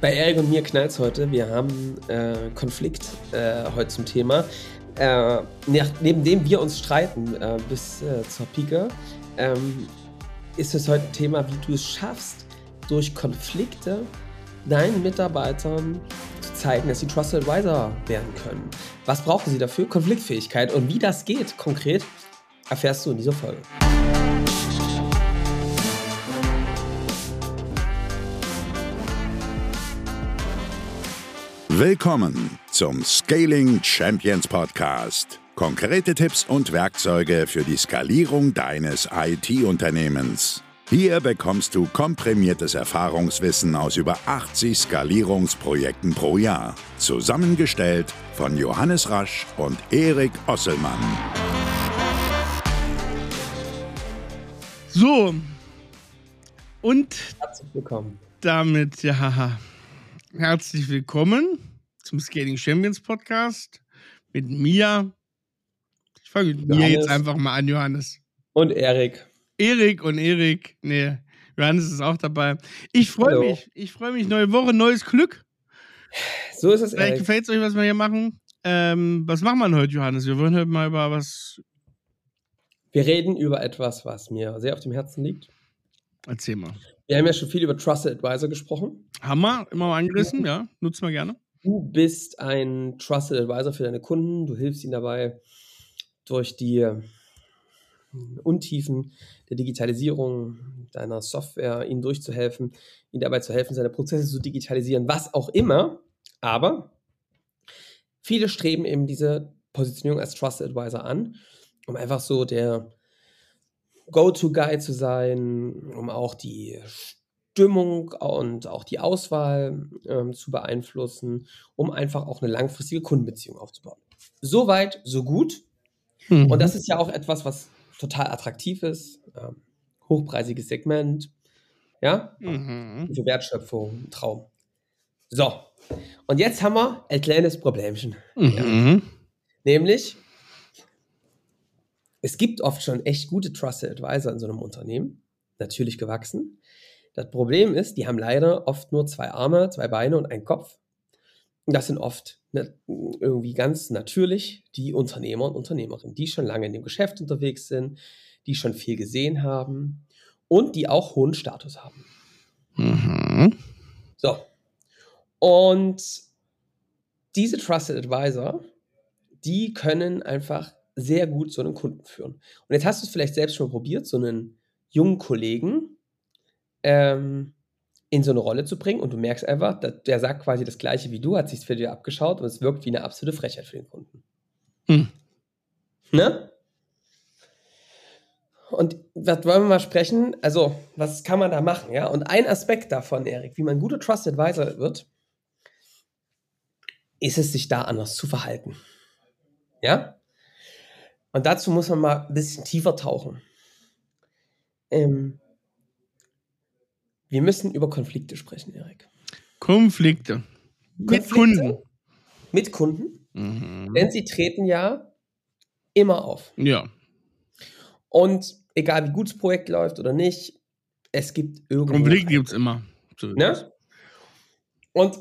Bei Erik und mir knallt es heute. Wir haben äh, Konflikt äh, heute zum Thema. Äh, nach, neben dem wir uns streiten äh, bis äh, zur Pike, ähm, ist es heute ein Thema, wie du es schaffst, durch Konflikte deinen Mitarbeitern zu zeigen, dass sie Trusted Advisor werden können. Was brauchen sie dafür? Konfliktfähigkeit. Und wie das geht konkret, erfährst du in dieser Folge. Willkommen zum Scaling Champions Podcast. Konkrete Tipps und Werkzeuge für die Skalierung deines IT-Unternehmens. Hier bekommst du komprimiertes Erfahrungswissen aus über 80 Skalierungsprojekten pro Jahr. Zusammengestellt von Johannes Rasch und Erik Osselmann. So. Und Herzlich willkommen. damit, ja, herzlich willkommen zum Scaling Champions Podcast mit mir. Ich fange mit mir jetzt einfach mal an, Johannes. Und Erik. Erik und Erik. Nee, Johannes ist auch dabei. Ich freue mich. Ich freue mich. Neue Woche, neues Glück. So ist es, Vielleicht gefällt es euch, was wir hier machen. Ähm, was machen wir heute, Johannes? Wir wollen heute mal über was. Wir reden über etwas, was mir sehr auf dem Herzen liegt. Erzähl mal. Wir haben ja schon viel über Trusted Advisor gesprochen. Hammer, immer mal angerissen, ja. Nutzen wir gerne. Du bist ein Trusted Advisor für deine Kunden. Du hilfst ihnen dabei, durch die äh, Untiefen der Digitalisierung deiner Software ihnen durchzuhelfen, ihnen dabei zu helfen, seine Prozesse zu digitalisieren, was auch immer. Aber viele streben eben diese Positionierung als Trusted Advisor an, um einfach so der Go-To-Guy zu sein, um auch die Stimmung und auch die Auswahl ähm, zu beeinflussen, um einfach auch eine langfristige Kundenbeziehung aufzubauen. Soweit, so gut. Mhm. Und das ist ja auch etwas, was total attraktiv ist. Ähm, hochpreisiges Segment. Ja, Mhm. für Wertschöpfung, Traum. So, und jetzt haben wir ein kleines Problemchen. Mhm. Nämlich, es gibt oft schon echt gute Trusted Advisor in so einem Unternehmen, natürlich gewachsen. Das Problem ist, die haben leider oft nur zwei Arme, zwei Beine und einen Kopf. Und das sind oft ne, irgendwie ganz natürlich die Unternehmer und Unternehmerinnen, die schon lange in dem Geschäft unterwegs sind, die schon viel gesehen haben und die auch hohen Status haben. Mhm. So. Und diese Trusted Advisor, die können einfach sehr gut so einen Kunden führen. Und jetzt hast du es vielleicht selbst schon mal probiert, so einen jungen Kollegen ähm, in so eine Rolle zu bringen und du merkst einfach, der sagt quasi das Gleiche wie du, hat sich für dich abgeschaut und es wirkt wie eine absolute Frechheit für den Kunden. Hm. Ne? Und was wollen wir mal sprechen? Also, was kann man da machen? Ja, und ein Aspekt davon, Erik, wie man guter Trusted Advisor wird, ist es, sich da anders zu verhalten. Ja? Und dazu muss man mal ein bisschen tiefer tauchen. Ähm, wir müssen über Konflikte sprechen, Erik. Konflikte. Mit Konflikte Kunden. Mit Kunden, Mhm. denn sie treten ja immer auf. Ja. Und egal wie gut das Projekt läuft oder nicht, es gibt irgendwo. Konflikte gibt es immer. So. Ne? Und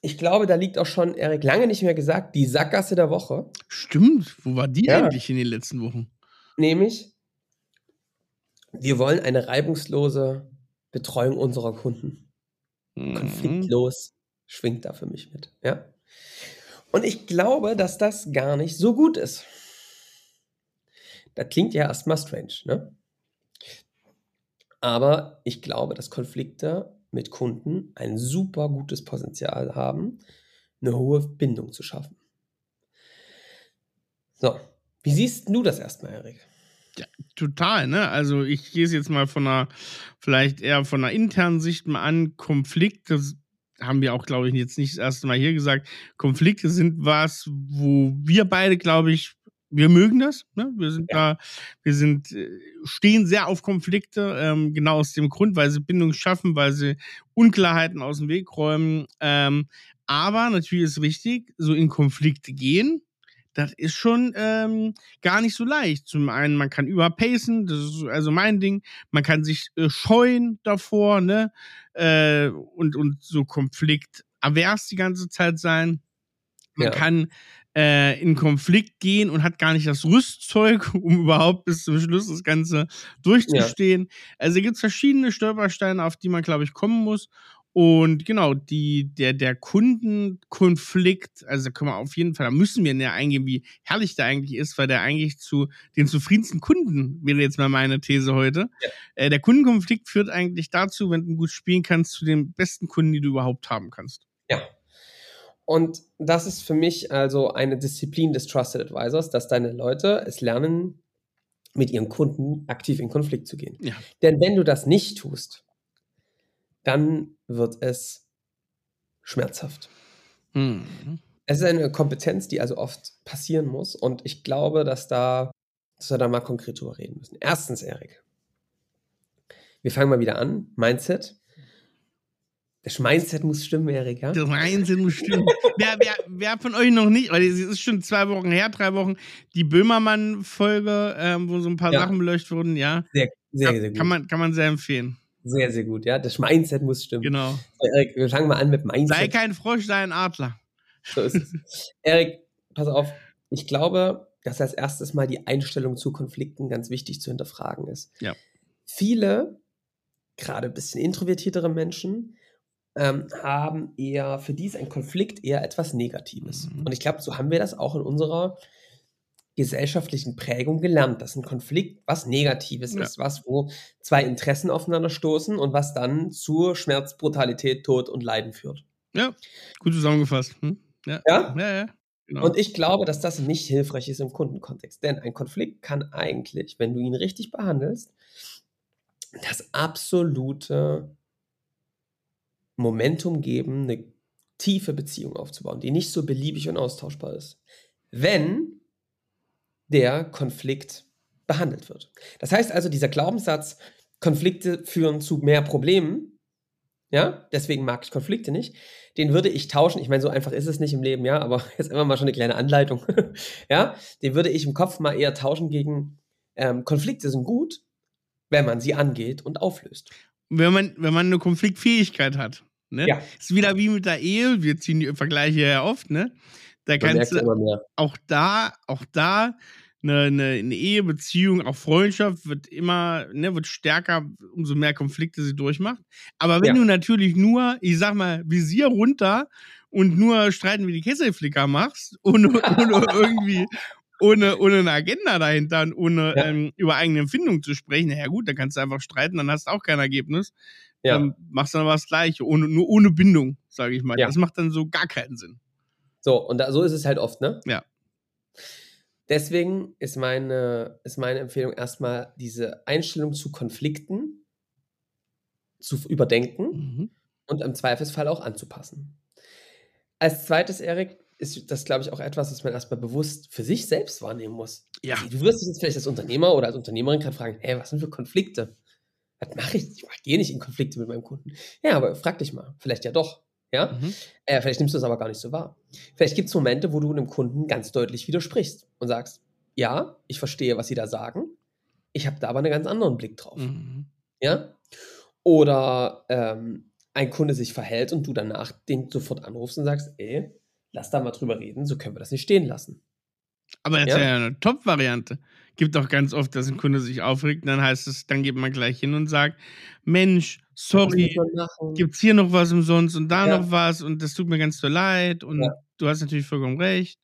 ich glaube, da liegt auch schon, Erik, lange nicht mehr gesagt, die Sackgasse der Woche. Stimmt. Wo war die Ja. eigentlich in den letzten Wochen? Nämlich, wir wollen eine reibungslose Betreuung unserer Kunden. Mhm. Konfliktlos schwingt da für mich mit. Ja? Und ich glaube, dass das gar nicht so gut ist. Das klingt ja erstmal strange, ne? Aber ich glaube, dass Konflikte mit Kunden ein super gutes Potenzial haben, eine hohe Bindung zu schaffen. So, wie siehst du das erstmal, Erik? Total, ne? Also ich gehe es jetzt mal von einer, vielleicht eher von einer internen Sicht mal an. Konflikte haben wir auch, glaube ich, jetzt nicht das erste Mal hier gesagt. Konflikte sind was, wo wir beide, glaube ich, wir mögen das. Ne? Wir sind da, wir sind, äh, stehen sehr auf Konflikte, ähm, genau aus dem Grund, weil sie Bindung schaffen, weil sie Unklarheiten aus dem Weg räumen. Ähm, aber natürlich ist richtig, so in Konflikte gehen, das ist schon ähm, gar nicht so leicht. Zum einen, man kann überpacen, das ist also mein Ding. Man kann sich äh, scheuen davor, ne? Äh, und, und so konfliktavers die ganze Zeit sein. Man ja. kann äh, in Konflikt gehen und hat gar nicht das Rüstzeug, um überhaupt bis zum Schluss das Ganze durchzustehen. Ja. Also gibt es verschiedene Stolpersteine, auf die man, glaube ich, kommen muss. Und genau, die, der, der Kundenkonflikt, also da können wir auf jeden Fall, da müssen wir näher eingehen, wie herrlich der eigentlich ist, weil der eigentlich zu den zufriedensten Kunden, wäre jetzt mal meine These heute. Ja. Äh, der Kundenkonflikt führt eigentlich dazu, wenn du gut spielen kannst, zu den besten Kunden, die du überhaupt haben kannst. Ja. Und das ist für mich also eine Disziplin des Trusted Advisors, dass deine Leute es lernen, mit ihren Kunden aktiv in Konflikt zu gehen. Ja. Denn wenn du das nicht tust, dann wird es schmerzhaft. Mhm. Es ist eine Kompetenz, die also oft passieren muss. Und ich glaube, dass, da, dass wir da mal konkret drüber reden müssen. Erstens, Erik. Wir fangen mal wieder an. Mindset. Das Mindset muss stimmen, Erik, ja? Das Mindset muss stimmen. wer, wer, wer von euch noch nicht, weil es ist schon zwei Wochen her, drei Wochen, die Böhmermann-Folge, ähm, wo so ein paar ja. Sachen beleuchtet wurden, ja. Sehr, sehr, sehr gut. Kann man, kann man sehr empfehlen. Sehr, sehr gut, ja. Das Mindset muss stimmen. Genau. So, Erik, wir fangen mal an mit Mindset. Sei kein Frosch, sei ein Adler. So ist es. Erik, pass auf. Ich glaube, dass als erstes mal die Einstellung zu Konflikten ganz wichtig zu hinterfragen ist. Ja. Viele, gerade ein bisschen introvertiertere Menschen, ähm, haben eher, für die ist ein Konflikt eher etwas Negatives. Mhm. Und ich glaube, so haben wir das auch in unserer gesellschaftlichen Prägung gelernt, dass ein Konflikt was Negatives ja. ist, was wo zwei Interessen aufeinander stoßen und was dann zu Schmerz, Brutalität, Tod und Leiden führt. Ja, gut zusammengefasst. Hm? Ja? Ja, ja. ja genau. Und ich glaube, dass das nicht hilfreich ist im Kundenkontext. Denn ein Konflikt kann eigentlich, wenn du ihn richtig behandelst, das absolute Momentum geben, eine tiefe Beziehung aufzubauen, die nicht so beliebig und austauschbar ist. Wenn der Konflikt behandelt wird. Das heißt also, dieser Glaubenssatz, Konflikte führen zu mehr Problemen, ja, deswegen mag ich Konflikte nicht, den würde ich tauschen. Ich meine, so einfach ist es nicht im Leben, ja, aber jetzt immer mal schon eine kleine Anleitung, ja, den würde ich im Kopf mal eher tauschen gegen ähm, Konflikte sind gut, wenn man sie angeht und auflöst. Wenn man, wenn man eine Konfliktfähigkeit hat, ne? Ja. Ist wieder wie mit der Ehe, wir ziehen die Vergleiche ja oft, ne? Da kannst du auch da, auch da eine, eine, eine Ehebeziehung, auch Freundschaft wird immer, ne, wird stärker, umso mehr Konflikte sie durchmacht. Aber wenn ja. du natürlich nur, ich sag mal, Visier runter und nur streiten wie die Kesselflicker machst, ohne, ohne irgendwie, ohne, ohne eine Agenda dahinter und ohne ja. ähm, über eigene Empfindungen zu sprechen, na ja gut, dann kannst du einfach streiten, dann hast du auch kein Ergebnis. Ja. Dann machst du dann was Gleiche, ohne, nur ohne Bindung, sage ich mal. Das macht dann so gar keinen Sinn. So, und da, so ist es halt oft, ne? Ja. Deswegen ist meine, ist meine Empfehlung erstmal, diese Einstellung zu Konflikten zu überdenken mhm. und im Zweifelsfall auch anzupassen. Als zweites, Erik, ist das, glaube ich, auch etwas, was man erstmal bewusst für sich selbst wahrnehmen muss. Ja. Du wirst dich jetzt vielleicht als Unternehmer oder als Unternehmerin gerade fragen, hey, was sind für Konflikte? Was mache ich? Ich gehe nicht in Konflikte mit meinem Kunden. Ja, aber frag dich mal, vielleicht ja doch. Ja? Mhm. Äh, vielleicht nimmst du es aber gar nicht so wahr. Vielleicht gibt es Momente, wo du einem Kunden ganz deutlich widersprichst und sagst, ja, ich verstehe, was sie da sagen. Ich habe da aber einen ganz anderen Blick drauf. Mhm. Ja? Oder ähm, ein Kunde sich verhält und du danach den sofort anrufst und sagst, ey, lass da mal drüber reden, so können wir das nicht stehen lassen. Aber das ja? ist ja eine Top-Variante. Gibt auch ganz oft, dass ein Kunde sich aufregt, dann heißt es, dann geht man gleich hin und sagt, Mensch, sorry, gibt es hier noch was umsonst und da ja. noch was und das tut mir ganz so leid und ja. du hast natürlich vollkommen recht.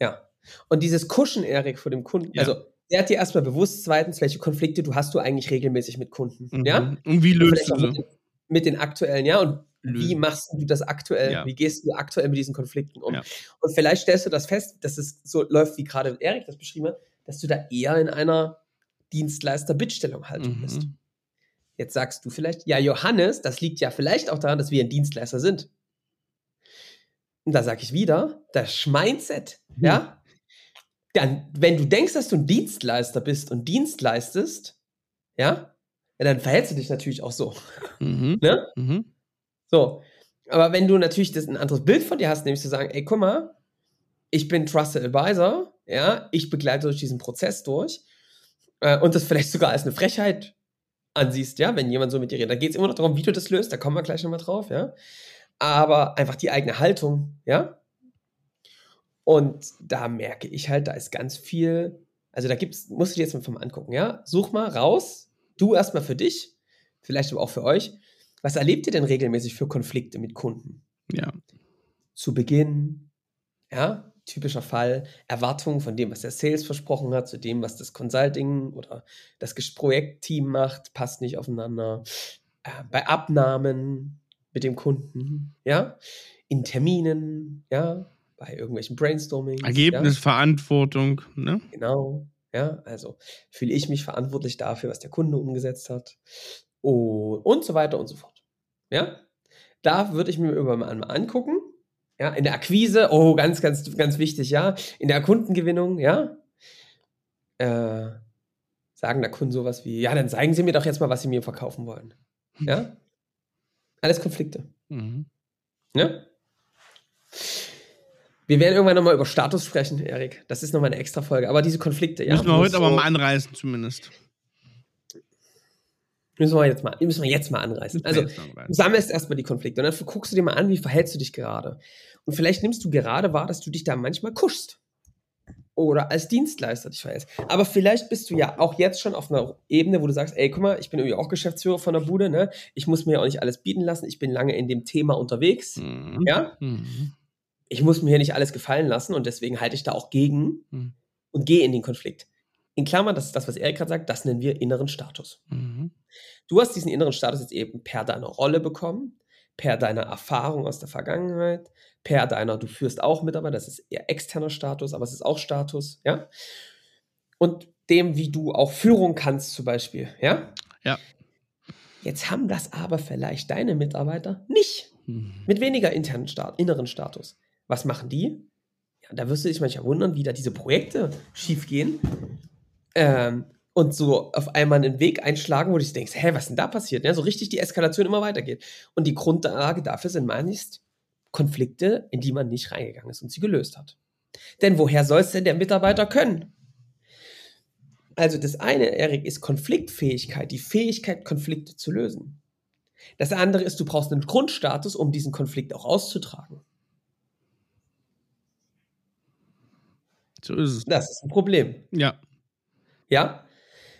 Ja. Und dieses Kuschen, Erik, vor dem Kunden, also der hat dir erstmal bewusst, zweitens, welche Konflikte du hast du eigentlich regelmäßig mit Kunden. Mhm. Ja? Und wie löst du sie? Mit, den aktuellen, ja, und wie machst du das aktuell? Ja. Wie gehst du aktuell mit diesen Konflikten um? Ja. Und vielleicht stellst du das fest, dass es so läuft, wie gerade Erik das beschrieben hat, dass du da eher in einer Dienstleister-Bittstellung haltung mhm. bist. Jetzt sagst du vielleicht, ja, Johannes, das liegt ja vielleicht auch daran, dass wir ein Dienstleister sind. Und da sage ich wieder, das Mindset, mhm. ja, dann, wenn du denkst, dass du ein Dienstleister bist und Dienst leistest, ja, ja dann verhältst du dich natürlich auch so. Mhm. Ne? Mhm. So. Aber wenn du natürlich das, ein anderes Bild von dir hast, nämlich zu sagen, ey, guck mal, ich bin Trusted Advisor ja, ich begleite durch diesen Prozess durch äh, und das vielleicht sogar als eine Frechheit ansiehst, ja, wenn jemand so mit dir redet. Da geht es immer noch darum, wie du das löst, da kommen wir gleich nochmal drauf, ja. Aber einfach die eigene Haltung, ja. Und da merke ich halt, da ist ganz viel, also da gibt's, musst du dir jetzt mal angucken, ja. Such mal raus, du erstmal für dich, vielleicht aber auch für euch. Was erlebt ihr denn regelmäßig für Konflikte mit Kunden? Ja. Zu Beginn, ja, typischer Fall, Erwartungen von dem, was der Sales versprochen hat, zu dem, was das Consulting oder das Projektteam macht, passt nicht aufeinander. Äh, bei Abnahmen mit dem Kunden, ja, in Terminen, ja, bei irgendwelchen Brainstorming. Ergebnisverantwortung, ja. ne? Genau, ja, also fühle ich mich verantwortlich dafür, was der Kunde umgesetzt hat und, und so weiter und so fort. Ja, da würde ich mir über mal angucken, ja, in der Akquise, oh, ganz, ganz, ganz wichtig, ja. In der Kundengewinnung, ja. Äh, sagen der Kunden sowas wie, ja, dann zeigen Sie mir doch jetzt mal, was Sie mir verkaufen wollen. Ja. Alles Konflikte. Mhm. Ja. Wir werden irgendwann nochmal über Status sprechen, Erik. Das ist nochmal eine extra Folge. Aber diese Konflikte, ja. Müssen wir heute so aber mal anreißen, zumindest. Müssen wir jetzt mal, müssen wir jetzt mal anreißen. Also, du sammelst erstmal die Konflikte und dann guckst du dir mal an, wie verhältst du dich gerade. Und vielleicht nimmst du gerade wahr, dass du dich da manchmal kuschst. Oder als Dienstleister dich verhältst. Aber vielleicht bist du ja auch jetzt schon auf einer Ebene, wo du sagst, ey, guck mal, ich bin irgendwie auch Geschäftsführer von der Bude, ne? Ich muss mir ja auch nicht alles bieten lassen. Ich bin lange in dem Thema unterwegs. Mhm. Ja? Mhm. Ich muss mir hier nicht alles gefallen lassen und deswegen halte ich da auch gegen mhm. und gehe in den Konflikt in Klammern, das ist das, was Erik gerade sagt, das nennen wir inneren Status. Mhm. Du hast diesen inneren Status jetzt eben per deiner Rolle bekommen, per deiner Erfahrung aus der Vergangenheit, per deiner, du führst auch Mitarbeiter, das ist eher externer Status, aber es ist auch Status, ja. Und dem, wie du auch Führung kannst, zum Beispiel, ja. Ja. Jetzt haben das aber vielleicht deine Mitarbeiter nicht. Mhm. Mit weniger internen Stat inneren Status. Was machen die? Ja, da wirst du dich manchmal wundern, wie da diese Projekte schiefgehen, ähm, und so auf einmal einen Weg einschlagen, wo du denkst, hä, was denn da passiert? Ja, so richtig die Eskalation immer weitergeht. Und die Grundlage dafür sind meist Konflikte, in die man nicht reingegangen ist und sie gelöst hat. Denn woher soll es denn der Mitarbeiter können? Also das eine, Erik, ist Konfliktfähigkeit, die Fähigkeit, Konflikte zu lösen. Das andere ist, du brauchst einen Grundstatus, um diesen Konflikt auch auszutragen. So ist es. Das ist ein Problem. Ja. Ja?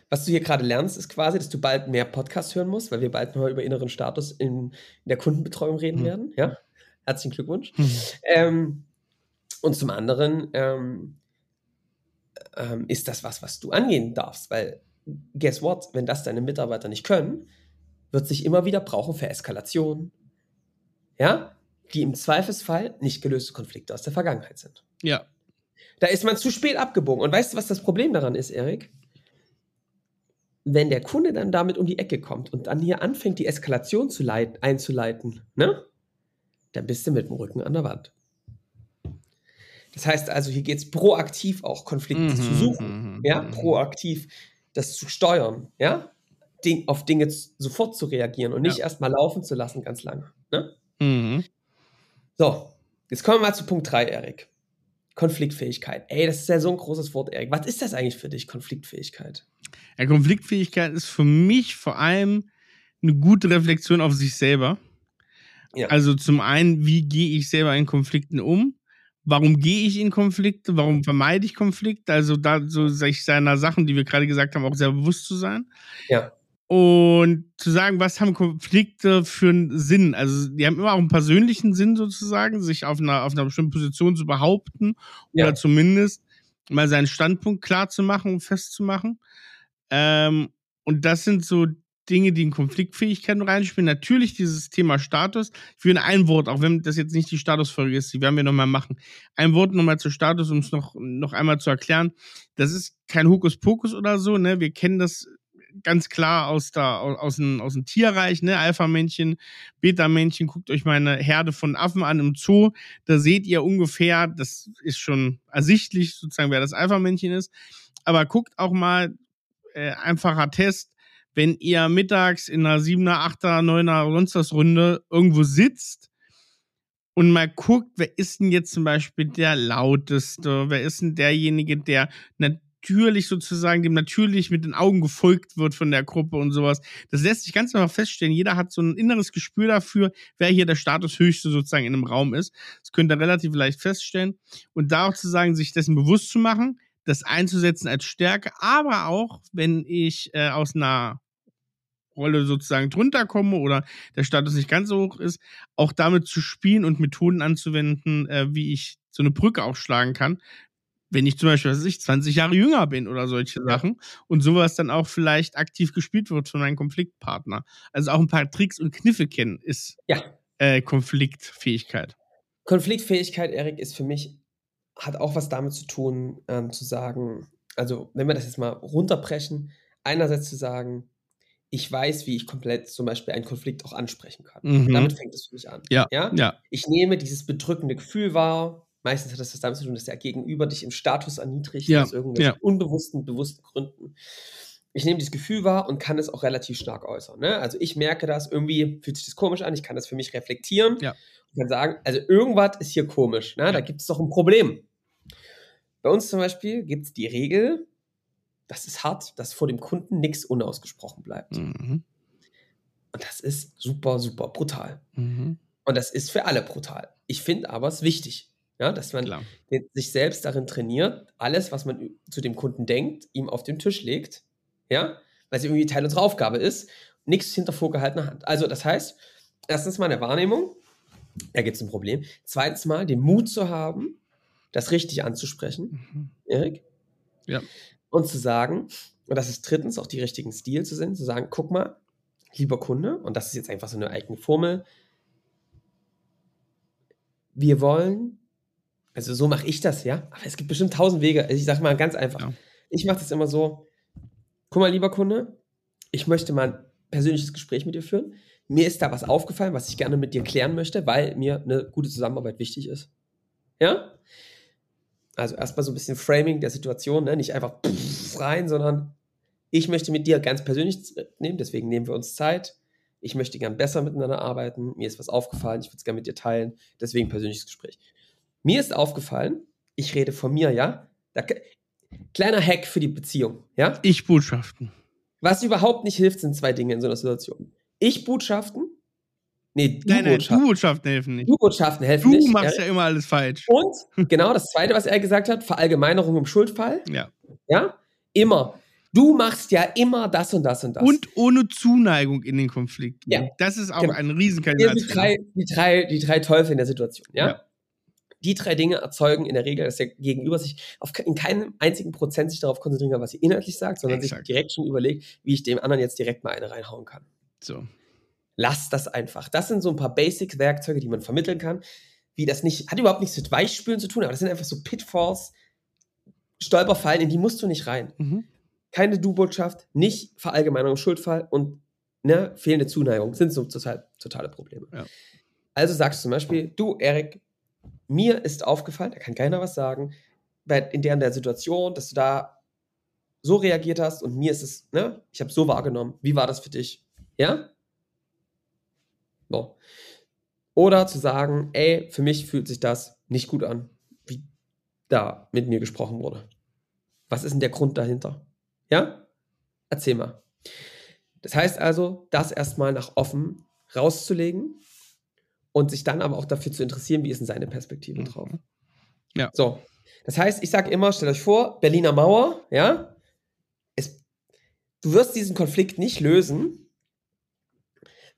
Was du hier gerade lernst, ist quasi, dass du bald mehr Podcasts hören musst, weil wir bald mal über inneren Status in, in der Kundenbetreuung reden mhm. werden. Ja? Herzlichen Glückwunsch. Mhm. Ähm, und zum anderen ähm, ähm, ist das was, was du angehen darfst, weil guess what, wenn das deine Mitarbeiter nicht können, wird sich immer wieder brauchen für Eskalation. Ja? Die im Zweifelsfall nicht gelöste Konflikte aus der Vergangenheit sind. Ja. Da ist man zu spät abgebogen. Und weißt du, was das Problem daran ist, Erik? Wenn der Kunde dann damit um die Ecke kommt und dann hier anfängt, die Eskalation zu leiten, einzuleiten, ne? Dann bist du mit dem Rücken an der Wand. Das heißt also, hier geht es proaktiv auch, Konflikte mhm, zu suchen, mhm, ja, mhm. proaktiv das zu steuern, ja, Ding, auf Dinge sofort zu reagieren und nicht ja. erstmal laufen zu lassen ganz lange. Ne? Mhm. So, jetzt kommen wir mal zu Punkt 3, Erik. Konfliktfähigkeit. Ey, das ist ja so ein großes Wort, Erik. Was ist das eigentlich für dich, Konfliktfähigkeit? Ja, Konfliktfähigkeit ist für mich vor allem eine gute Reflexion auf sich selber. Ja. Also zum einen, wie gehe ich selber in Konflikten um? Warum gehe ich in Konflikte? Warum vermeide ich Konflikte? Also da so sich seiner Sachen, die wir gerade gesagt haben, auch sehr bewusst zu sein. Ja. Und zu sagen, was haben Konflikte für einen Sinn? Also, die haben immer auch einen persönlichen Sinn sozusagen, sich auf einer, auf einer bestimmten Position zu behaupten oder ja. zumindest mal seinen Standpunkt klar zu machen und festzumachen. Ähm, und das sind so Dinge, die in Konfliktfähigkeiten reinspielen. Natürlich dieses Thema Status. Ich will ein Wort, auch wenn das jetzt nicht die Statusfolge ist, die werden wir nochmal machen. Ein Wort nochmal zu Status, um es noch, noch einmal zu erklären. Das ist kein Hokuspokus oder so, ne? Wir kennen das ganz klar aus, der, aus, dem, aus dem Tierreich, ne? Alpha-Männchen, Beta-Männchen, guckt euch meine Herde von Affen an im Zoo, da seht ihr ungefähr, das ist schon ersichtlich, sozusagen, wer das Alpha-Männchen ist. Aber guckt auch mal, äh, einfacher Test, wenn ihr mittags in einer 7er, 8er, 9er, sonst was Runde irgendwo sitzt und mal guckt, wer ist denn jetzt zum Beispiel der lauteste, wer ist denn derjenige, der natürlich sozusagen dem natürlich mit den Augen gefolgt wird von der Gruppe und sowas. Das lässt sich ganz einfach feststellen. Jeder hat so ein inneres Gespür dafür, wer hier der Statushöchste sozusagen in einem Raum ist. Das könnt ihr relativ leicht feststellen. Und da auch zu sagen, sich dessen bewusst zu machen, das einzusetzen als Stärke, aber auch, wenn ich äh, aus einer Rolle sozusagen drunter komme oder der Status nicht ganz so hoch ist, auch damit zu spielen und Methoden anzuwenden, äh, wie ich so eine Brücke aufschlagen kann. Wenn ich zum Beispiel, was weiß ich, 20 Jahre jünger bin oder solche. Sachen und sowas dann auch vielleicht aktiv gespielt wird von meinem Konfliktpartner. Also auch ein paar Tricks und Kniffe kennen ist ja. äh, Konfliktfähigkeit. Konfliktfähigkeit, Erik, ist für mich, hat auch was damit zu tun, ähm, zu sagen, also wenn wir das jetzt mal runterbrechen, einerseits zu sagen, ich weiß, wie ich komplett zum Beispiel einen Konflikt auch ansprechen kann. Mhm. Damit fängt es für mich an. Ja. ja. ja. Ich nehme dieses bedrückende Gefühl wahr. Meistens hat das das damit zu tun, dass der Gegenüber dich im Status erniedrigt, ja. aus irgendwelchen ja. unbewussten, bewussten Gründen. Ich nehme dieses Gefühl wahr und kann es auch relativ stark äußern. Ne? Also ich merke das, irgendwie fühlt sich das komisch an, ich kann das für mich reflektieren ja. und kann sagen, also irgendwas ist hier komisch, ne? da gibt es doch ein Problem. Bei uns zum Beispiel gibt es die Regel, das ist hart, dass vor dem Kunden nichts unausgesprochen bleibt. Mhm. Und das ist super, super brutal. Mhm. Und das ist für alle brutal. Ich finde aber es wichtig, ja, dass man Klar. sich selbst darin trainiert, alles, was man zu dem Kunden denkt, ihm auf den Tisch legt, ja, weil es irgendwie Teil unserer Aufgabe ist, nichts hinter vorgehaltener Hand. Also das heißt, erstens mal eine Wahrnehmung, da gibt es ein Problem. Zweitens mal den Mut zu haben, das richtig anzusprechen, mhm. Erik. Ja und zu sagen, und das ist drittens auch die richtigen Stil zu sehen, zu sagen, guck mal, lieber Kunde, und das ist jetzt einfach so eine eigene Formel, wir wollen, also so mache ich das, ja, aber es gibt bestimmt tausend Wege. Also ich sage mal ganz einfach, ja. ich mache das immer so, guck mal, lieber Kunde, ich möchte mal ein persönliches Gespräch mit dir führen. Mir ist da was aufgefallen, was ich gerne mit dir klären möchte, weil mir eine gute Zusammenarbeit wichtig ist. Ja? Also erstmal so ein bisschen Framing der Situation, ne? nicht einfach rein, sondern ich möchte mit dir ganz persönlich nehmen, deswegen nehmen wir uns Zeit. Ich möchte gern besser miteinander arbeiten. Mir ist was aufgefallen, ich würde es gerne mit dir teilen, deswegen persönliches Gespräch. Mir ist aufgefallen, ich rede von mir, ja? Da, kleiner Hack für die Beziehung, ja? Ich Botschaften. Was überhaupt nicht hilft, sind zwei Dinge in so einer Situation. Ich Botschaften Nee, Du-Botschaften. Du-Botschaften helfen nicht. Du-Botschaften helfen du nicht. Du machst ja. ja immer alles falsch. Und genau das Zweite, was er gesagt hat, Verallgemeinerung im Schuldfall. Ja. Ja, immer. Du machst ja immer das und das und das. Und ohne Zuneigung in den Konflikt. Ja. Das ist auch genau. ein Riesenkandidat. Die drei, die, drei, die drei Teufel in der Situation. Ja? ja? Die drei Dinge erzeugen in der Regel, dass der Gegenüber sich auf, in keinem einzigen Prozent sich darauf konzentrieren kann, was sie inhaltlich sagt, sondern Exakt. sich direkt schon überlegt, wie ich dem anderen jetzt direkt mal eine reinhauen kann. So lass das einfach. Das sind so ein paar Basic-Werkzeuge, die man vermitteln kann. Wie das nicht, hat überhaupt nichts mit Weichspülen zu tun, aber das sind einfach so Pitfalls, Stolperfallen, in die musst du nicht rein. Mhm. Keine Du-Botschaft, nicht Verallgemeinerung, Schuldfall und ne, fehlende Zuneigung sind so total, totale Probleme. Ja. Also sagst du zum Beispiel, du, Erik, mir ist aufgefallen, da kann keiner was sagen, in der, in der Situation, dass du da so reagiert hast und mir ist es, ne, ich habe so wahrgenommen. Wie war das für dich? Ja? So. Oder zu sagen, ey, für mich fühlt sich das nicht gut an, wie da mit mir gesprochen wurde. Was ist denn der Grund dahinter? Ja? Erzähl mal. Das heißt also, das erstmal nach offen rauszulegen und sich dann aber auch dafür zu interessieren, wie ist denn seine Perspektive mhm. drauf. Ja. So. Das heißt, ich sage immer, stellt euch vor, Berliner Mauer, ja, es, du wirst diesen Konflikt nicht lösen,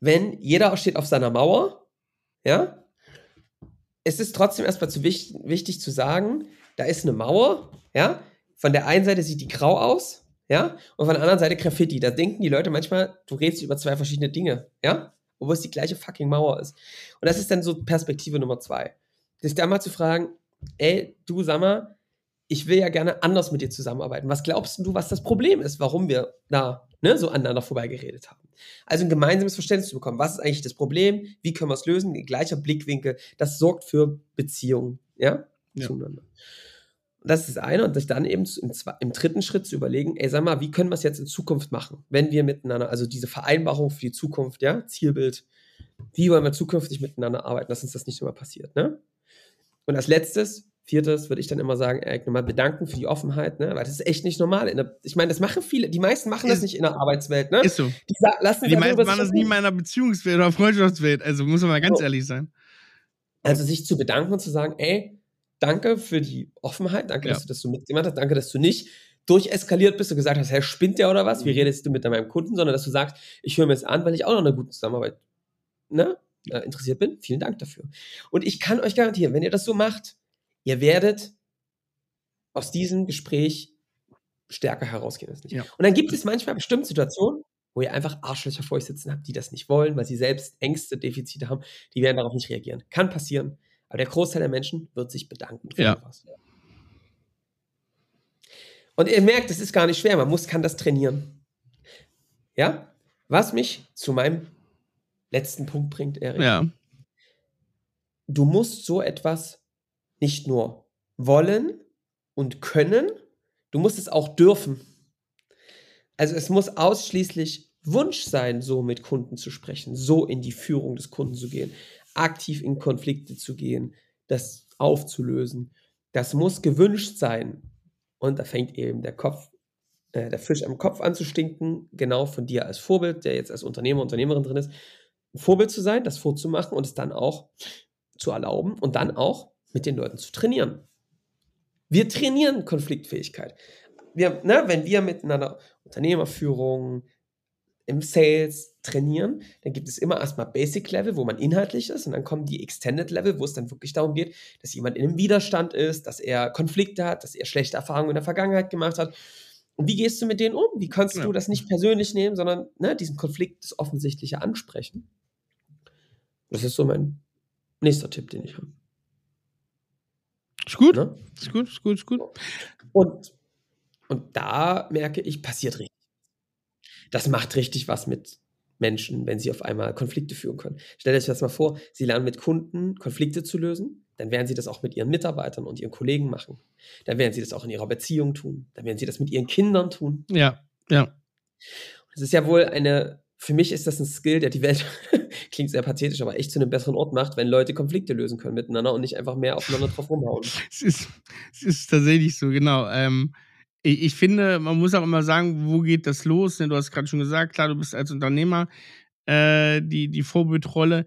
wenn jeder steht auf seiner Mauer, ja, es ist trotzdem erstmal zu wichtig, wichtig zu sagen, da ist eine Mauer, ja, von der einen Seite sieht die grau aus, ja, und von der anderen Seite Graffiti. Da denken die Leute manchmal, du redest über zwei verschiedene Dinge, ja, obwohl es die gleiche fucking Mauer ist. Und das ist dann so Perspektive Nummer zwei. Sich da mal zu fragen, ey, du sag mal, ich will ja gerne anders mit dir zusammenarbeiten. Was glaubst du, was das Problem ist, warum wir da ne, so aneinander vorbeigeredet haben? Also ein gemeinsames Verständnis zu bekommen. Was ist eigentlich das Problem? Wie können wir es lösen? Ein gleicher Blickwinkel. Das sorgt für Beziehungen, ja, ja. zueinander. Das ist das eine. Und sich dann eben im, im, dritten Schritt zu überlegen, ey, sag mal, wie können wir es jetzt in Zukunft machen? Wenn wir miteinander, also diese Vereinbarung für die Zukunft, ja, Zielbild, Wie wollen wir zukünftig miteinander arbeiten, dass uns das nicht immer passiert, ne? Und als letztes, viertes, würde ich dann immer sagen, Erik, nochmal bedanken für die Offenheit, ne? Weil das ist echt nicht normal. Der, ich meine, das machen viele, die meisten machen ist, das nicht in der Arbeitswelt, ne? Ist so. Die, lassen die meisten machen das nie in meiner Beziehungswelt oder Freundschaftswelt. Also muss man mal ganz so. ehrlich sein. Also sich zu bedanken und zu sagen, ey, danke für die Offenheit, danke, ja. dass du das so mitgemacht hast, danke, dass du nicht durcheskaliert bist und gesagt hast, Herr, spinnt der oder was? Wie mhm. redest du mit meinem Kunden? Sondern dass du sagst, ich höre mir das an, weil ich auch noch eine gute Zusammenarbeit ne, äh, interessiert bin. Vielen Dank dafür. Und ich kann euch garantieren, wenn ihr das so macht, ihr werdet aus diesem Gespräch stärker herausgehen. Ja. Und dann gibt es manchmal bestimmte Situationen, wo ihr einfach Arschlöcher vor euch sitzen habt, die das nicht wollen, weil sie selbst Ängste, Defizite haben, die werden darauf nicht reagieren. Kann passieren, aber der Großteil der Menschen wird sich bedanken für ja. was. Und ihr merkt, es ist gar nicht schwer, man muss, kann das trainieren. Ja? Was mich zu meinem letzten Punkt bringt, Erik. Ja. Du musst so etwas nicht nur wollen und können, du musst es auch dürfen. Also es muss ausschließlich Wunsch sein, so mit Kunden zu sprechen, so in die Führung des Kunden zu gehen, aktiv in Konflikte zu gehen, das aufzulösen. Das muss gewünscht sein. Und da fängt eben der Kopf, äh, der Fisch am Kopf an zu stinken, genau von dir als Vorbild, der jetzt als Unternehmer, Unternehmerin drin ist, ein Vorbild zu sein, das vorzumachen und es dann auch zu erlauben und dann auch mit den Leuten zu trainieren. Wir trainieren Konfliktfähigkeit. Wir, ne, wenn wir miteinander Unternehmerführung, im Sales trainieren, dann gibt es immer erstmal Basic Level, wo man inhaltlich ist, und dann kommen die Extended Level, wo es dann wirklich darum geht, dass jemand in einem Widerstand ist, dass er Konflikte hat, dass er schlechte Erfahrungen in der Vergangenheit gemacht hat. Und wie gehst du mit denen um? Wie kannst ja. du das nicht persönlich nehmen, sondern ne, diesen Konflikt, das Offensichtliche ansprechen? Das ist so mein nächster Tipp, den ich habe. Ist gut. Ne? Ist gut, ist gut, ist gut. Und, und da merke ich, passiert richtig das macht richtig was mit Menschen, wenn sie auf einmal Konflikte führen können. Stellt euch das mal vor, sie lernen mit Kunden Konflikte zu lösen, dann werden sie das auch mit ihren Mitarbeitern und ihren Kollegen machen. Dann werden sie das auch in ihrer Beziehung tun. Dann werden sie das mit ihren Kindern tun. Ja, ja. Das ist ja wohl eine, für mich ist das ein Skill, der die Welt, klingt sehr pathetisch, aber echt zu einem besseren Ort macht, wenn Leute Konflikte lösen können miteinander und nicht einfach mehr aufeinander drauf rumhauen. Es ist, es ist tatsächlich so, genau. Ähm, ich, ich finde, man muss auch immer sagen, wo geht das los? Ne, du hast gerade schon gesagt, klar, du bist als Unternehmer äh, die, die Vorbildrolle.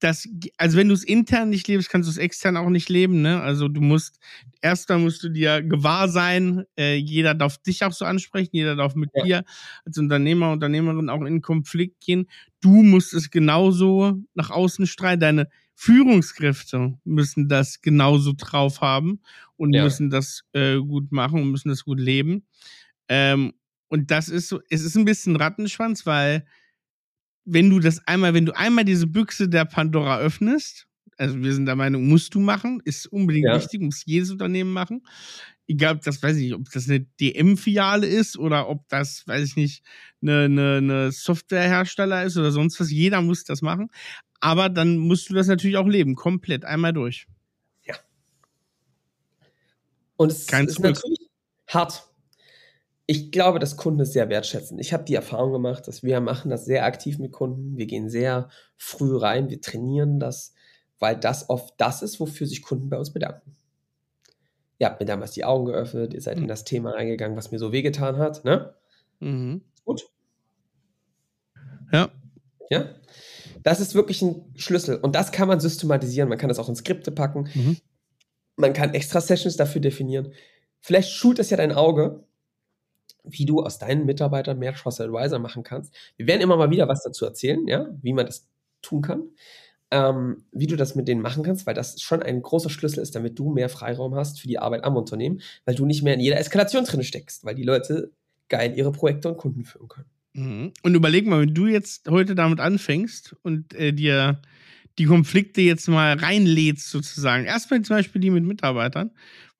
Das, also wenn du es intern nicht lebst, kannst du es extern auch nicht leben. Ne? Also du musst, erstmal musst du dir gewahr sein, äh, jeder darf dich auch so ansprechen, jeder darf mit ja. dir als Unternehmer, Unternehmerin auch in Konflikt gehen. Du musst es genauso nach außen streiten. Deine Führungskräfte müssen das genauso drauf haben und ja. müssen das äh, gut machen und müssen das gut leben. Ähm, und das ist so, es ist ein bisschen Rattenschwanz, weil wenn du das einmal, wenn du einmal diese Büchse der Pandora öffnest, also wir sind der Meinung, musst du machen, ist unbedingt ja. wichtig, muss jedes Unternehmen machen. Egal, ob das weiß ich nicht, ob das eine DM-Filiale ist oder ob das, weiß ich nicht, eine, eine, eine Softwarehersteller ist oder sonst was. Jeder muss das machen. Aber dann musst du das natürlich auch leben, komplett, einmal durch. Ja. Und es Kein ist Zurück. natürlich hart. Ich glaube, dass Kunden es sehr wertschätzen. Ich habe die Erfahrung gemacht, dass wir machen das sehr aktiv mit Kunden. Wir gehen sehr früh rein, wir trainieren das, weil das oft das ist, wofür sich Kunden bei uns bedanken. Ihr habt mir damals die Augen geöffnet, ihr seid mhm. in das Thema reingegangen, was mir so wehgetan hat, ne? Mhm. Gut. Ja. Ja. Das ist wirklich ein Schlüssel. Und das kann man systematisieren. Man kann das auch in Skripte packen. Mhm. Man kann extra Sessions dafür definieren. Vielleicht schult es ja dein Auge, wie du aus deinen Mitarbeitern mehr Trusted Advisor machen kannst. Wir werden immer mal wieder was dazu erzählen, ja, wie man das tun kann. Ähm, wie du das mit denen machen kannst, weil das schon ein großer Schlüssel ist, damit du mehr Freiraum hast für die Arbeit am Unternehmen, weil du nicht mehr in jeder Eskalation drin steckst, weil die Leute geil ihre Projekte und Kunden führen können. Mhm. Und überleg mal, wenn du jetzt heute damit anfängst und äh, dir die Konflikte jetzt mal reinlädst, sozusagen, erstmal zum Beispiel die mit Mitarbeitern,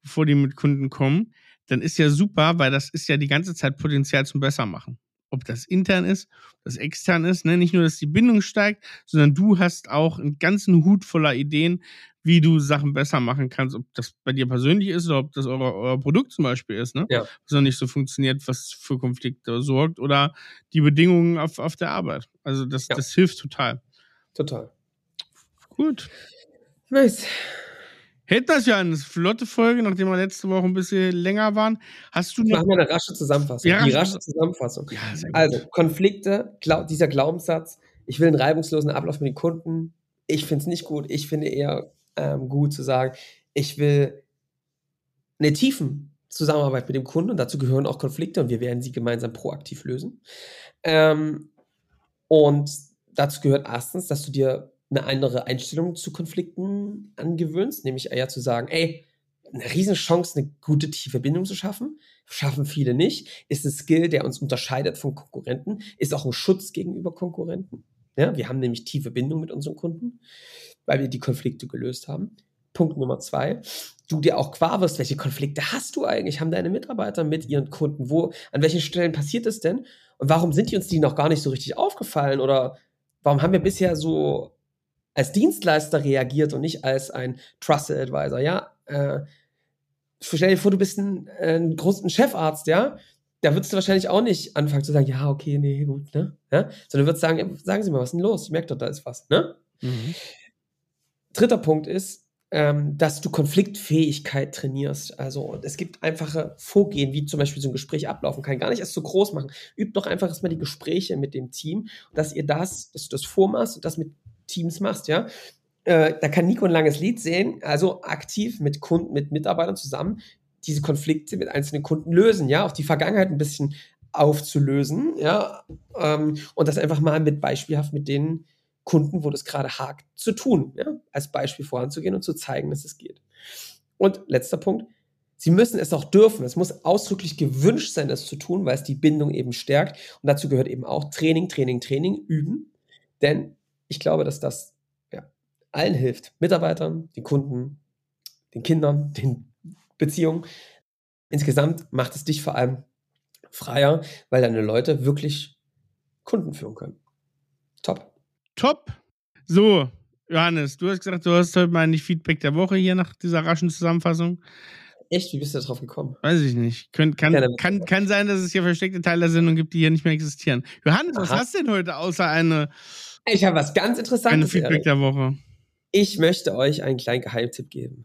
bevor die mit Kunden kommen, dann ist ja super, weil das ist ja die ganze Zeit Potenzial zum Bessermachen. Ob das intern ist, ob das extern ist, ne? nicht nur, dass die Bindung steigt, sondern du hast auch einen ganzen Hut voller Ideen, wie du Sachen besser machen kannst, ob das bei dir persönlich ist oder ob das euer, euer Produkt zum Beispiel ist, ne? Ja. Was noch nicht so funktioniert, was für Konflikte sorgt oder die Bedingungen auf, auf der Arbeit. Also das, ja. das hilft total. Total. Gut. Nice. Hätte das ja eine flotte Folge, nachdem wir letzte Woche ein bisschen länger waren. Hast du noch. Machen wir eine rasche Zusammenfassung. Ja, Die rasche- Zusammenfassung. Ja. Also, Konflikte, glau dieser Glaubenssatz, ich will einen reibungslosen Ablauf mit den Kunden. Ich finde es nicht gut. Ich finde eher ähm, gut zu sagen, ich will eine tiefen Zusammenarbeit mit dem Kunden und dazu gehören auch Konflikte und wir werden sie gemeinsam proaktiv lösen. Ähm, und dazu gehört erstens, dass du dir eine andere Einstellung zu Konflikten angewöhnst, nämlich eher zu sagen, ey, eine Riesenchance, eine gute tiefe Bindung zu schaffen. Schaffen viele nicht. Ist ein Skill, der uns unterscheidet von Konkurrenten. Ist auch ein Schutz gegenüber Konkurrenten. Ja, wir haben nämlich tiefe Bindung mit unseren Kunden, weil wir die Konflikte gelöst haben. Punkt Nummer zwei, du dir auch klar wirst, welche Konflikte hast du eigentlich? Haben deine Mitarbeiter mit ihren Kunden? Wo, an welchen Stellen passiert es denn? Und warum sind die uns die noch gar nicht so richtig aufgefallen? Oder warum haben wir bisher so als Dienstleister reagiert und nicht als ein Trusted Advisor? Ja, äh, stell dir vor, du bist ein, ein großen Chefarzt, ja? Da würdest du wahrscheinlich auch nicht anfangen zu sagen, ja, okay, nee, gut, ne? Ja? Sondern würdest sagen, sagen Sie mal, was ist denn los? Ich merke doch, da ist was, ne? Mhm. Dritter Punkt ist, ähm, dass du Konfliktfähigkeit trainierst. Also es gibt einfache Vorgehen, wie zum Beispiel so ein Gespräch ablaufen kann. Gar nicht erst so groß machen. Übt doch einfach erstmal die Gespräche mit dem Team, dass ihr das, dass du das vormachst und das mit Teams machst, ja. Äh, da kann Nico ein langes Lied sehen, also aktiv mit Kunden, mit Mitarbeitern zusammen diese Konflikte mit einzelnen Kunden lösen, ja, auch die Vergangenheit ein bisschen aufzulösen, ja, ähm, und das einfach mal mit beispielhaft mit den Kunden, wo das gerade hakt, zu tun, ja, als Beispiel voranzugehen und zu zeigen, dass es geht. Und letzter Punkt, Sie müssen es auch dürfen. Es muss ausdrücklich gewünscht sein, das zu tun, weil es die Bindung eben stärkt. Und dazu gehört eben auch Training, Training, Training, üben. Denn ich glaube, dass das ja, allen hilft. Mitarbeitern, den Kunden, den Kindern, den Beziehungen. Insgesamt macht es dich vor allem freier, weil deine Leute wirklich Kunden führen können. Top. So, Johannes, du hast gesagt, du hast heute mal nicht Feedback der Woche hier nach dieser raschen Zusammenfassung. Echt, wie bist du darauf gekommen? Weiß ich nicht. Kann, Ja, dann- kann, kann sein, dass es hier versteckte Teile der Sendung gibt, die hier nicht mehr existieren. Johannes, was Aha. hast du denn heute außer eine, Ich habe was ganz eine Interessantes. Feedback Erik. der Woche? Ich möchte euch einen kleinen Geheimtipp geben.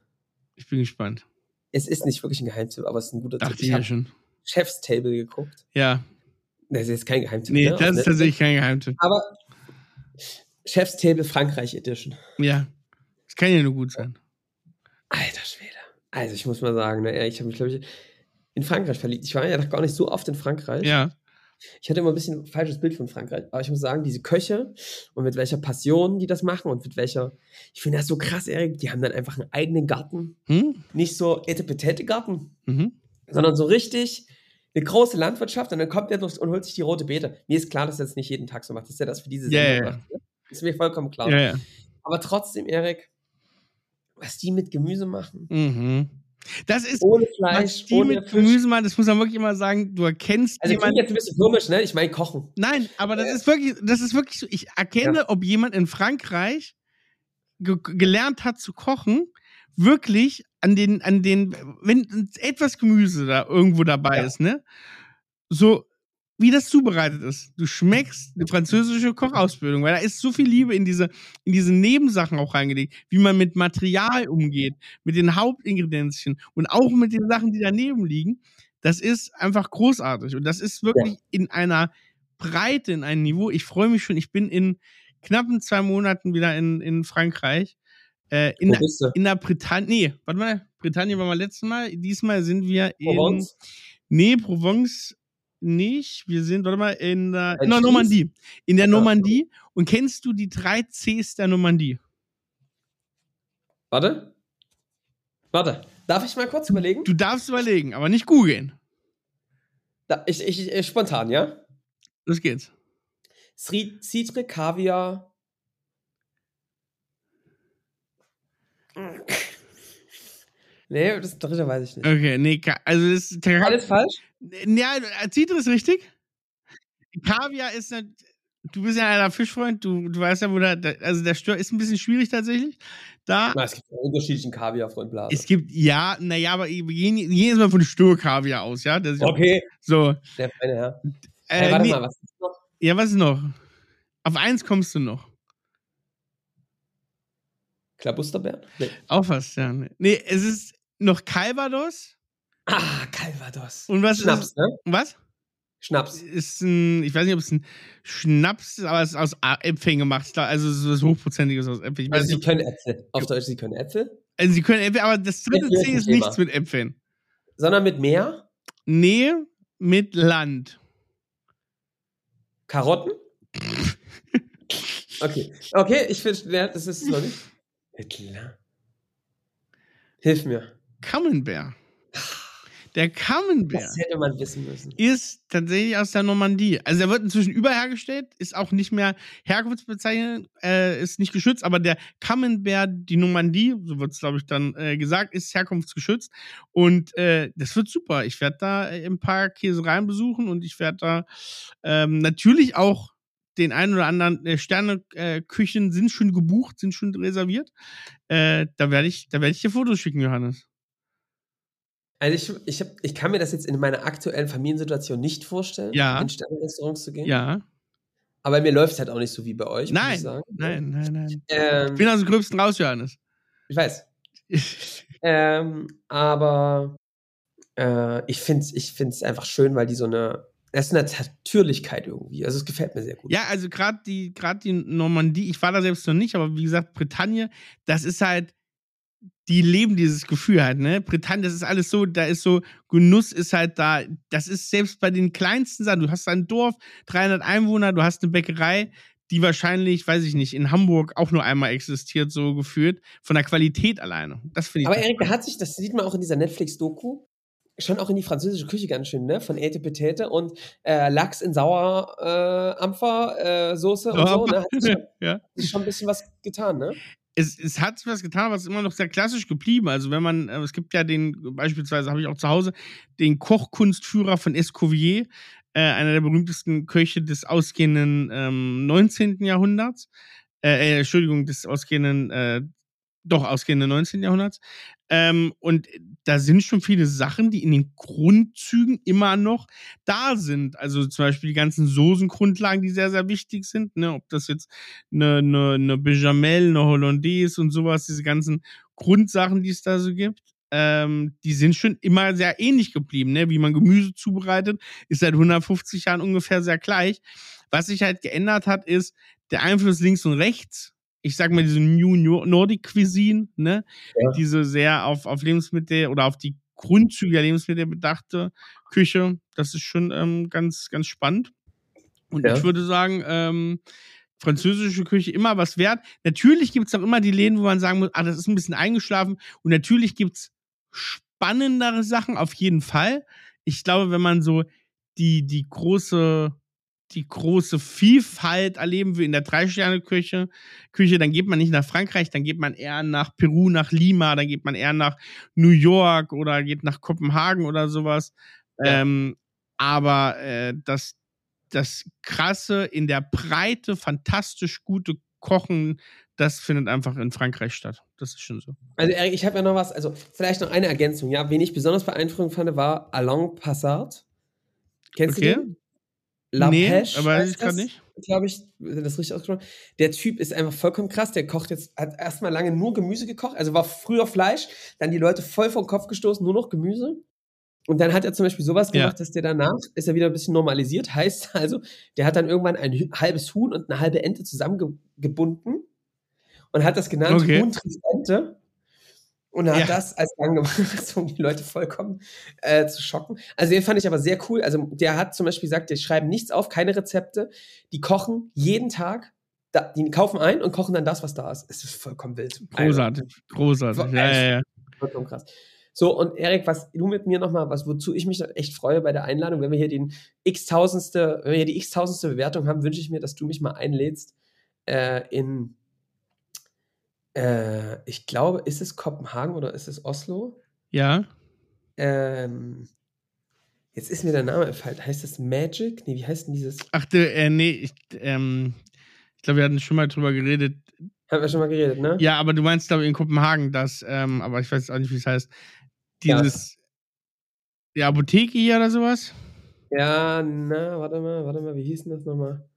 Ich bin gespannt. Es ist nicht wirklich ein Geheimtipp, aber es ist ein guter Dachte Tipp. ich ja habe schon. Chef's Table geguckt. Ja. Das ist kein Geheimtipp. Nee, ne? das Auf ist Netflix. tatsächlich kein Geheimtipp. Aber Chef's Table Frankreich Edition. Ja. Das kann ja nur gut sein. Alter Schwede. Also ich muss mal sagen, ne, ich habe mich, glaube ich, in Frankreich verliebt. Ich war ja gar nicht so oft in Frankreich. Ja. Ich hatte immer ein bisschen ein falsches Bild von Frankreich. Aber ich muss sagen, diese Köche und mit welcher Passion die das machen und mit welcher. Ich finde das so krass, Erik. Die haben dann einfach einen eigenen Garten. Hm? Nicht so etepetete Garten, Mhm. sondern so richtig eine große Landwirtschaft und dann kommt er durch und holt sich die rote Beete. Mir ist klar, dass er das nicht jeden Tag so macht, dass er das für diese Ja, Sendung ja, ja. macht. ne? Ist mir vollkommen klar. Ja, ja. Aber trotzdem, Erik, was die mit Gemüse machen, Mhm. Das ist, ohne was Fleisch, die ohne mit Fisch. Gemüse machen, das muss man wirklich immer sagen, du erkennst Also klingt jemanden. jetzt ein bisschen komisch, ne? Ich meine kochen. Nein, aber das ist wirklich, das ist wirklich so. Ich erkenne, ob jemand in Frankreich ge gelernt hat zu kochen, wirklich an den, an den, wenn etwas Gemüse da irgendwo dabei Ja. ist, ne? So, wie das zubereitet ist. Du schmeckst eine französische Kochausbildung, weil da ist so viel Liebe in diese, in diese Nebensachen auch reingelegt, wie man mit Material umgeht, mit den Hauptingredienzien und auch mit den Sachen, die daneben liegen. Das ist einfach großartig. Und das ist wirklich in einer Breite, in einem Niveau. Ich freue mich schon. Ich bin in knappen zwei Monaten wieder in, in Frankreich. Äh, in, du? in der Bretagne. Nee, warte mal. Britannien war mal letztes Mal. Diesmal sind wir in. Provence? Nee, Provence nicht. Wir sind, warte mal, in der, in der Normandie. In der. Normandie. Und kennst du die drei Cs der Normandie? Warte. Warte. Darf ich mal kurz überlegen? Du darfst überlegen, aber nicht googeln. Da, ich, ich, ich, spontan, ja? Los geht's. Citre, Kaviar. Nee, das dritte weiß ich nicht. Okay, nee, also das ist Alles falsch? Ja, Zitre ist richtig. Kaviar ist nicht. Du bist ja einer Fischfreund, du, du weißt ja, wo da. Also der Stör ist ein bisschen schwierig tatsächlich. Da. Na, es gibt unterschiedlichen Kaviar, Freund Blase. Es gibt, ja, naja, aber wir gehen, jetzt mal von Stör-Kaviar aus, ja? Das ist ja- Okay. So. Der feine Herr. Äh, Äh, warte nee, mal, was ist noch? Ja, was ist noch? Auf eins kommst du noch. Klabusterbeeren? Nee. Auch was, ja. Nee, es ist noch Calvados. Ah, Calvados. Und was Schnaps, ist, ne? Was? Schnaps. Ist ein, ich weiß nicht, ob es ein Schnaps ist, aber es ist aus Äpfeln gemacht. Also es ist was Hochprozentiges aus Äpfeln. also sie können Äpfel. Auf Deutsch, sie können Äpfel. Also sie können Äpfel, aber das dritte C ist Thema. nichts mit Äpfeln. Sondern mit Meer? Nee, mit Land. Karotten? okay. Okay, ich finde, das ist es noch nicht. Land. Hilf mir. Camembert. Der Camembert. Das hätte man wissen müssen. Ist tatsächlich aus der Normandie. Also er wird inzwischen überhergestellt, ist auch nicht mehr herkunftsbezeichnet, äh, ist nicht geschützt, aber der Camembert, die Normandie, so wird es glaube ich dann äh, gesagt, ist herkunftsgeschützt. Und äh, das wird super. Ich werde da ein paar Käsereien besuchen und ich werde da ähm, natürlich auch den einen oder anderen äh, Sterneküchen sind schon gebucht, sind schon reserviert. Äh, da werde ich, da werde ich dir Fotos schicken, Johannes. Also ich, ich, hab, ich kann mir das jetzt in meiner aktuellen Familiensituation nicht vorstellen, ja. in Sternenrestaurants zu gehen. Ja. Aber mir läuft es halt auch nicht so wie bei euch. Nein, nein, nein, nein. Ähm, ich bin aus dem Gröbsten raus, Johannes. Ich weiß. ähm, aber äh, ich finde es ich find's einfach schön, weil die so eine es ist eine Natürlichkeit irgendwie. Also es gefällt mir sehr gut. Ja, also gerade die, gerade die Normandie, ich war da selbst noch nicht, aber wie gesagt, Bretagne, das ist halt, die leben dieses Gefühl halt, ne? Bretagne, das ist alles so, da ist so, Genuss ist halt da. Das ist selbst bei den kleinsten Sachen. Du hast ein Dorf, 300 Einwohner, du hast eine Bäckerei, die wahrscheinlich, weiß ich nicht, in Hamburg auch nur einmal existiert, so geführt, von der Qualität alleine. Das finde ich. Aber Erik, da hat sich, das sieht man auch in dieser Netflix-Doku, schon auch in die französische Küche ganz schön, ne? Von Ete Petete und äh, Lachs in Sauerampfer, äh, Soße und so, ne? Hat sich schon, ja. schon ein bisschen was getan, ne? Es, es hat was getan, ist immer noch sehr klassisch geblieben. Also wenn man, äh, es gibt ja den, beispielsweise habe ich auch zu Hause, den Kochkunstführer von Escovier, äh, einer der berühmtesten Köche des ausgehenden ähm, 19. Jahrhunderts. Äh, äh, Entschuldigung, des ausgehenden äh, doch ausgehende 19. Jahrhunderts. Ähm, und da sind schon viele Sachen, die in den Grundzügen immer noch da sind. Also zum Beispiel die ganzen Soßengrundlagen, die sehr, sehr wichtig sind. Ne? Ob das jetzt eine, eine, eine Bechamel, eine Hollandaise und sowas, diese ganzen Grundsachen, die es da so gibt. Ähm, die sind schon immer sehr ähnlich geblieben, ne? wie man Gemüse zubereitet, ist seit 150 Jahren ungefähr sehr gleich. Was sich halt geändert hat, ist der Einfluss links und rechts ich sag mal, diese New Nordic Cuisine, ne? Ja. Diese sehr auf, auf Lebensmittel oder auf die Grundzüge der Lebensmittel bedachte Küche. Das ist schon ähm, ganz, ganz spannend. Und ja. ich würde sagen, ähm, französische Küche immer was wert. Natürlich gibt es auch immer die Läden, wo man sagen muss, ah, das ist ein bisschen eingeschlafen. Und natürlich gibt es spannendere Sachen, auf jeden Fall. Ich glaube, wenn man so die, die große die große Vielfalt erleben wir in der Drei-Sterne-Küche, Küche, dann geht man nicht nach Frankreich, dann geht man eher nach Peru, nach Lima, dann geht man eher nach New York oder geht nach Kopenhagen oder sowas. Ja. Ähm, aber äh, das, das krasse, in der Breite, fantastisch gute Kochen, das findet einfach in Frankreich statt. Das ist schon so. Also, Erik, ich habe ja noch was, also vielleicht noch eine Ergänzung. Ja, wen ich besonders beeindruckend fand, war Alain Passard. Kennst okay. du den? La nee, aber weiß ich gerade nicht. Glaube ich, das richtig ausgesprochen. Der Typ ist einfach vollkommen krass. Der kocht jetzt, hat erstmal lange nur Gemüse gekocht, also war früher Fleisch, dann die Leute voll vom Kopf gestoßen, nur noch Gemüse. Und dann hat er zum Beispiel sowas gemacht, ja. dass der danach ist er wieder ein bisschen normalisiert. Heißt also, der hat dann irgendwann ein um Huhn und eine halbe Ente zusammengebunden und hat das genannt okay. Huhn Ente und er hat ja. das als Gang gemacht, um die Leute vollkommen äh, zu schocken. Also den fand ich aber sehr cool. Also der hat zum Beispiel gesagt, die schreiben nichts auf, keine Rezepte. Die kochen jeden Tag. Da, die kaufen ein und kochen dann das, was da ist. Es ist vollkommen wild. Großartig, großartig. Ja, ja, ja. Vollkommen krass. So, und Erik, was du mit mir nochmal, was, wozu ich mich echt freue bei der Einladung, wenn wir hier den x-tausendste, wenn wir hier die x-tausendste Bewertung haben, wünsche ich mir, dass du mich mal einlädst äh, in äh, ich glaube, ist es Kopenhagen oder ist es Oslo? Ja. Ähm, jetzt ist mir der Name entfallen. Heißt das Magic? Nee, wie heißt denn dieses? Ach, äh, nee, ich, ähm, ich glaube, wir hatten schon mal drüber geredet. Haben wir schon mal geredet, ne? Ja, aber du meinst, glaube ich, in Kopenhagen das, ähm, aber ich weiß auch nicht, wie es heißt. Dieses, ja. die Apotheke hier oder sowas? Ja, na, warte mal, warte mal, wie hieß denn das nochmal?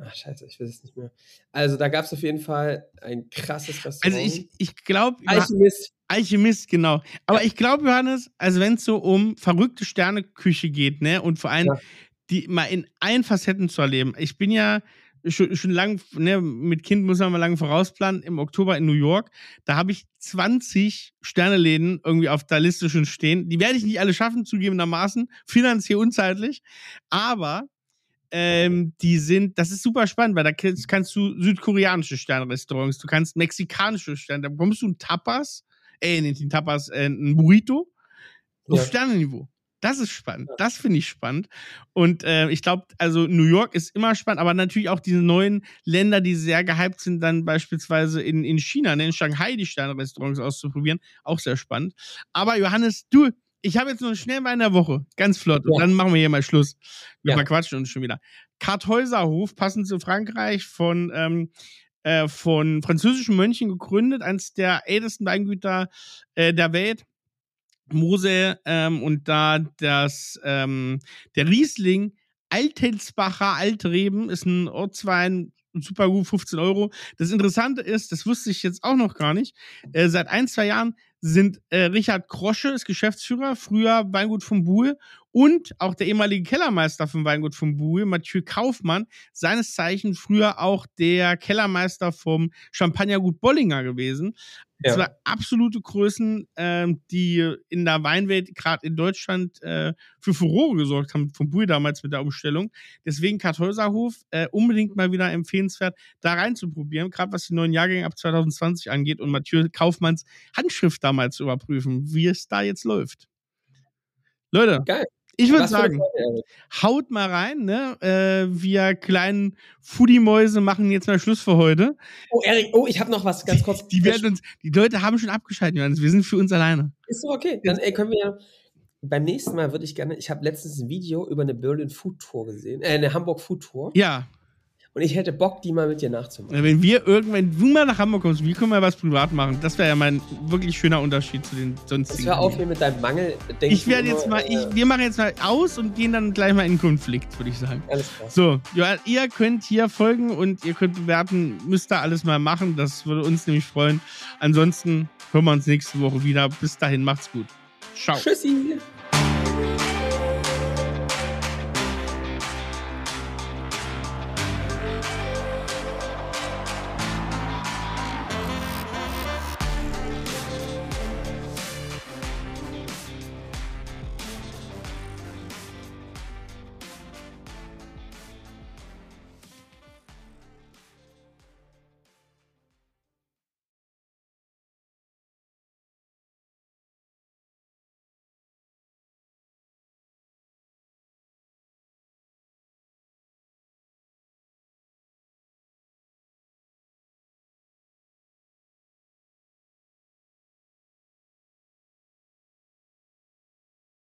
Ach, scheiße, ich weiß es nicht mehr. Also, da gab es auf jeden Fall ein krasses Restaurant. Also ich, ich glaube. Alchemist. Alchemist, genau. Aber ja. ich glaube, Johannes, also wenn es so um verrückte Sterneküche geht, ne, und vor allem ja. die mal in allen Facetten zu erleben. Ich bin ja schon, schon lang, ne, mit Kind muss man mal lange vorausplanen, im Oktober in New York. Da habe ich 20 Sterneläden irgendwie auf der Liste schon stehen. Die werde ich nicht alle schaffen, zugegebenermaßen, finanziell unzeitlich. Aber ähm, die sind, das ist super spannend, weil da kannst, kannst du südkoreanische Sternrestaurants, du kannst mexikanische Sterne, da bekommst du ein Tapas, äh, nicht ein Tapas, äh, ein Burrito auf ja. Sternenniveau. Das ist spannend. Das finde ich spannend. Und äh, ich glaube, also New York ist immer spannend, aber natürlich auch diese neuen Länder, die sehr gehypt sind, dann beispielsweise in, in China, ne, in Shanghai die Sternrestaurants auszuprobieren, auch sehr spannend. Aber Johannes, du, ich habe jetzt nur einen Schnellwein der Woche. Ganz flott. Ja. Und dann machen wir hier mal Schluss. Wir ja. verquatschen uns schon wieder. Karthäuserhof, passend zu Frankreich, von, ähm, äh, von französischen Mönchen gegründet, eines der ältesten Weingüter äh, der Welt. Mose ähm, und da das ähm, der Riesling Altelsbacher Altreben ist ein Ortswein super gut, 15 Euro. Das Interessante ist, das wusste ich jetzt auch noch gar nicht, äh, seit ein, zwei Jahren sind äh, Richard Krosche, ist Geschäftsführer, früher Weingut vom Buhl und auch der ehemalige Kellermeister vom Weingut vom Buhl, Mathieu Kaufmann, seines Zeichen früher auch der Kellermeister vom Champagnergut Bollinger gewesen. Ja. Zwei absolute Größen, äh, die in der Weinwelt, gerade in Deutschland, äh, für Furore gesorgt haben, vom Buhl damals mit der Umstellung. Deswegen Karthäuserhof äh, unbedingt mal wieder empfehlenswert, da reinzuprobieren, gerade was die neuen Jahrgänge ab 2020 angeht und Mathieu Kaufmanns Handschrift damals zu überprüfen, wie es da jetzt läuft. Leute, Geil. Ich würde sagen, haut mal rein, ne? Äh, wir kleinen Foodie-Mäuse machen jetzt mal Schluss für heute. Oh, Erik, oh, ich habe noch was ganz kurz. Die, die, werden uns, die Leute haben schon abgeschaltet, Johannes. Wir sind für uns alleine. Ist so okay. Dann ey, können wir ja. Beim nächsten Mal würde ich gerne, ich habe letztens ein Video über eine Berlin Food Tour gesehen, äh, eine Hamburg Food Tour. Ja. Und ich hätte Bock, die mal mit dir nachzumachen. Wenn wir irgendwann, du mal nach Hamburg kommst, wir können mal was privat machen. Das wäre ja mein wirklich schöner Unterschied zu den sonstigen. Das hör auf hier mit deinem Mangel. Ich werde jetzt mal, ich, äh, wir machen jetzt mal aus und gehen dann gleich mal in Konflikt, würde ich sagen. Alles klar. So, ja, ihr könnt hier folgen und ihr könnt bewerten, müsst ihr alles mal machen. Das würde uns nämlich freuen. Ansonsten hören wir uns nächste Woche wieder. Bis dahin, macht's gut. Ciao. Tschüssi.